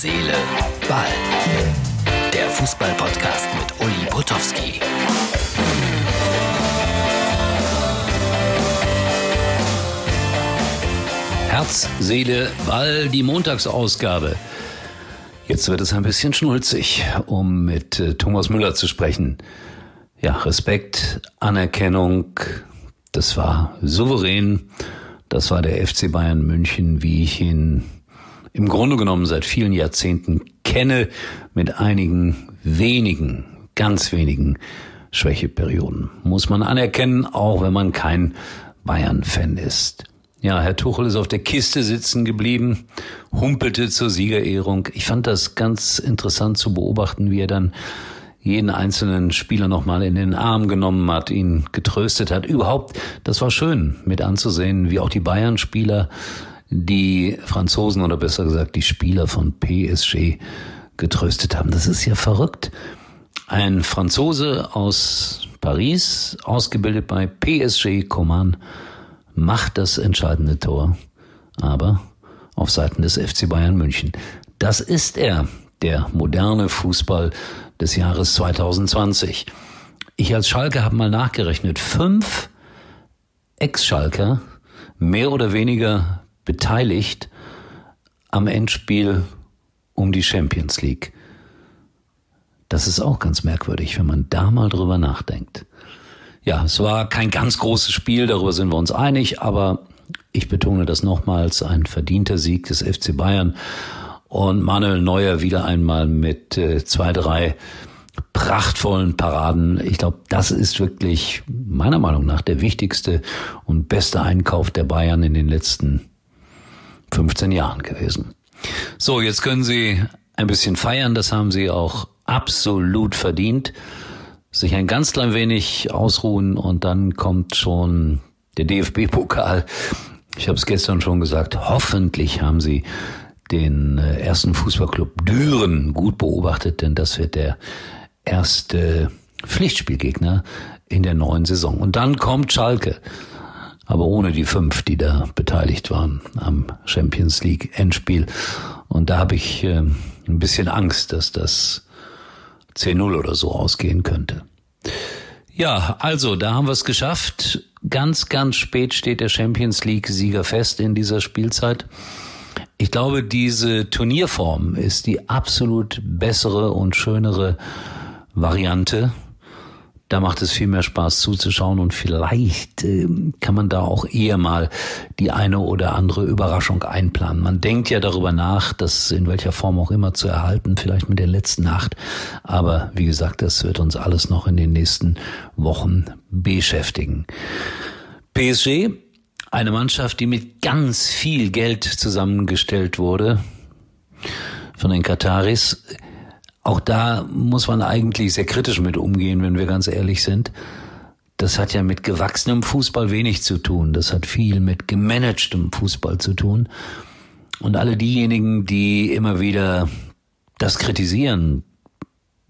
Seele, Ball. Der Fußball-Podcast mit Uli Potowski. Herz, Seele, Ball, die Montagsausgabe. Jetzt wird es ein bisschen schnulzig, um mit äh, Thomas Müller zu sprechen. Ja, Respekt, Anerkennung, das war souverän. Das war der FC Bayern München, wie ich ihn im Grunde genommen seit vielen Jahrzehnten kenne, mit einigen wenigen, ganz wenigen Schwächeperioden. Muss man anerkennen, auch wenn man kein Bayern-Fan ist. Ja, Herr Tuchel ist auf der Kiste sitzen geblieben, humpelte zur Siegerehrung. Ich fand das ganz interessant zu beobachten, wie er dann jeden einzelnen Spieler nochmal in den Arm genommen hat, ihn getröstet hat. Überhaupt, das war schön mit anzusehen, wie auch die Bayern-Spieler die Franzosen oder besser gesagt die Spieler von PSG getröstet haben. Das ist ja verrückt. Ein Franzose aus Paris, ausgebildet bei PSG Coman, macht das entscheidende Tor, aber auf Seiten des FC Bayern München. Das ist er, der moderne Fußball des Jahres 2020. Ich als Schalke habe mal nachgerechnet, fünf Ex-Schalker, mehr oder weniger beteiligt am Endspiel um die Champions League. Das ist auch ganz merkwürdig, wenn man da mal drüber nachdenkt. Ja, es war kein ganz großes Spiel, darüber sind wir uns einig, aber ich betone das nochmals, ein verdienter Sieg des FC Bayern und Manuel Neuer wieder einmal mit äh, zwei, drei prachtvollen Paraden. Ich glaube, das ist wirklich meiner Meinung nach der wichtigste und beste Einkauf der Bayern in den letzten 15 Jahren gewesen. So, jetzt können Sie ein bisschen feiern, das haben Sie auch absolut verdient. Sich ein ganz klein wenig ausruhen und dann kommt schon der DFB-Pokal. Ich habe es gestern schon gesagt, hoffentlich haben Sie den äh, ersten Fußballclub Düren gut beobachtet, denn das wird der erste Pflichtspielgegner in der neuen Saison. Und dann kommt Schalke aber ohne die fünf, die da beteiligt waren am Champions League Endspiel. Und da habe ich äh, ein bisschen Angst, dass das 10-0 oder so ausgehen könnte. Ja, also da haben wir es geschafft. Ganz, ganz spät steht der Champions League-Sieger fest in dieser Spielzeit. Ich glaube, diese Turnierform ist die absolut bessere und schönere Variante da macht es viel mehr Spaß zuzuschauen und vielleicht äh, kann man da auch eher mal die eine oder andere Überraschung einplanen. Man denkt ja darüber nach, das in welcher Form auch immer zu erhalten, vielleicht mit der letzten Nacht. Aber wie gesagt, das wird uns alles noch in den nächsten Wochen beschäftigen. PSG, eine Mannschaft, die mit ganz viel Geld zusammengestellt wurde von den Kataris auch da muss man eigentlich sehr kritisch mit umgehen, wenn wir ganz ehrlich sind. Das hat ja mit gewachsenem Fußball wenig zu tun. Das hat viel mit gemanagtem Fußball zu tun. Und alle diejenigen, die immer wieder das kritisieren,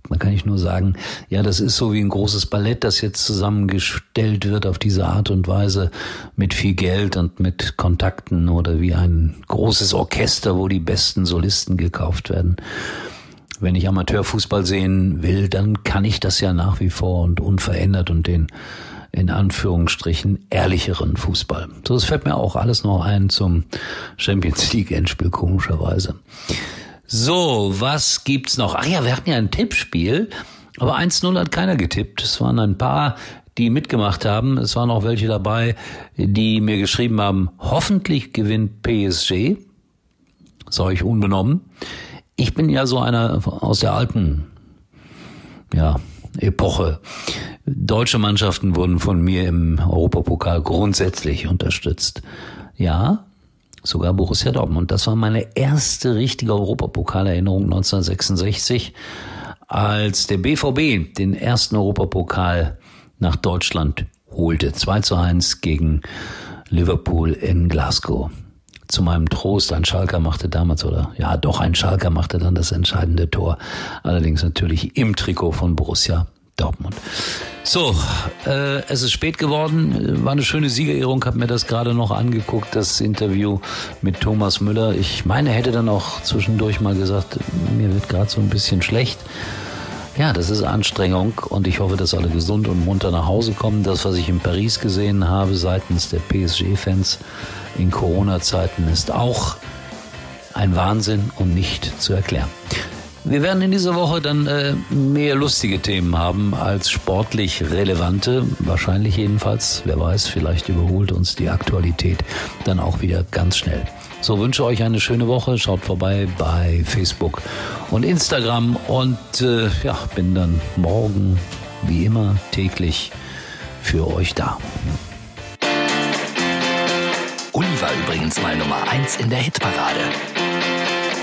man kann nicht nur sagen, ja, das ist so wie ein großes Ballett, das jetzt zusammengestellt wird auf diese Art und Weise mit viel Geld und mit Kontakten oder wie ein großes Orchester, wo die besten Solisten gekauft werden wenn ich Amateurfußball sehen will, dann kann ich das ja nach wie vor und unverändert und den in Anführungsstrichen ehrlicheren Fußball. So, das fällt mir auch alles noch ein zum Champions League Endspiel komischerweise. So, was gibt's noch? Ach ja, wir hatten ja ein Tippspiel, aber 1-0 hat keiner getippt. Es waren ein paar, die mitgemacht haben. Es waren auch welche dabei, die mir geschrieben haben, hoffentlich gewinnt PSG. Sag ich unbenommen ich bin ja so einer aus der alten, ja, Epoche. Deutsche Mannschaften wurden von mir im Europapokal grundsätzlich unterstützt. Ja, sogar Borussia Dortmund. Das war meine erste richtige Europapokalerinnerung 1966, als der BVB den ersten Europapokal nach Deutschland holte. 2 zu 1 gegen Liverpool in Glasgow zu meinem Trost, ein Schalker machte damals, oder ja, doch ein Schalker machte dann das entscheidende Tor. Allerdings natürlich im Trikot von Borussia Dortmund. So, äh, es ist spät geworden. War eine schöne Siegerehrung. Hab mir das gerade noch angeguckt, das Interview mit Thomas Müller. Ich meine, hätte dann auch zwischendurch mal gesagt, mir wird gerade so ein bisschen schlecht. Ja, das ist Anstrengung und ich hoffe, dass alle gesund und munter nach Hause kommen. Das, was ich in Paris gesehen habe seitens der PSG-Fans in Corona-Zeiten, ist auch ein Wahnsinn und nicht zu erklären. Wir werden in dieser Woche dann äh, mehr lustige Themen haben als sportlich relevante. Wahrscheinlich jedenfalls. Wer weiß, vielleicht überholt uns die Aktualität dann auch wieder ganz schnell. So wünsche euch eine schöne Woche. Schaut vorbei bei Facebook und Instagram und äh, ja, bin dann morgen wie immer täglich für euch da. Uli war übrigens mal Nummer 1 in der Hitparade.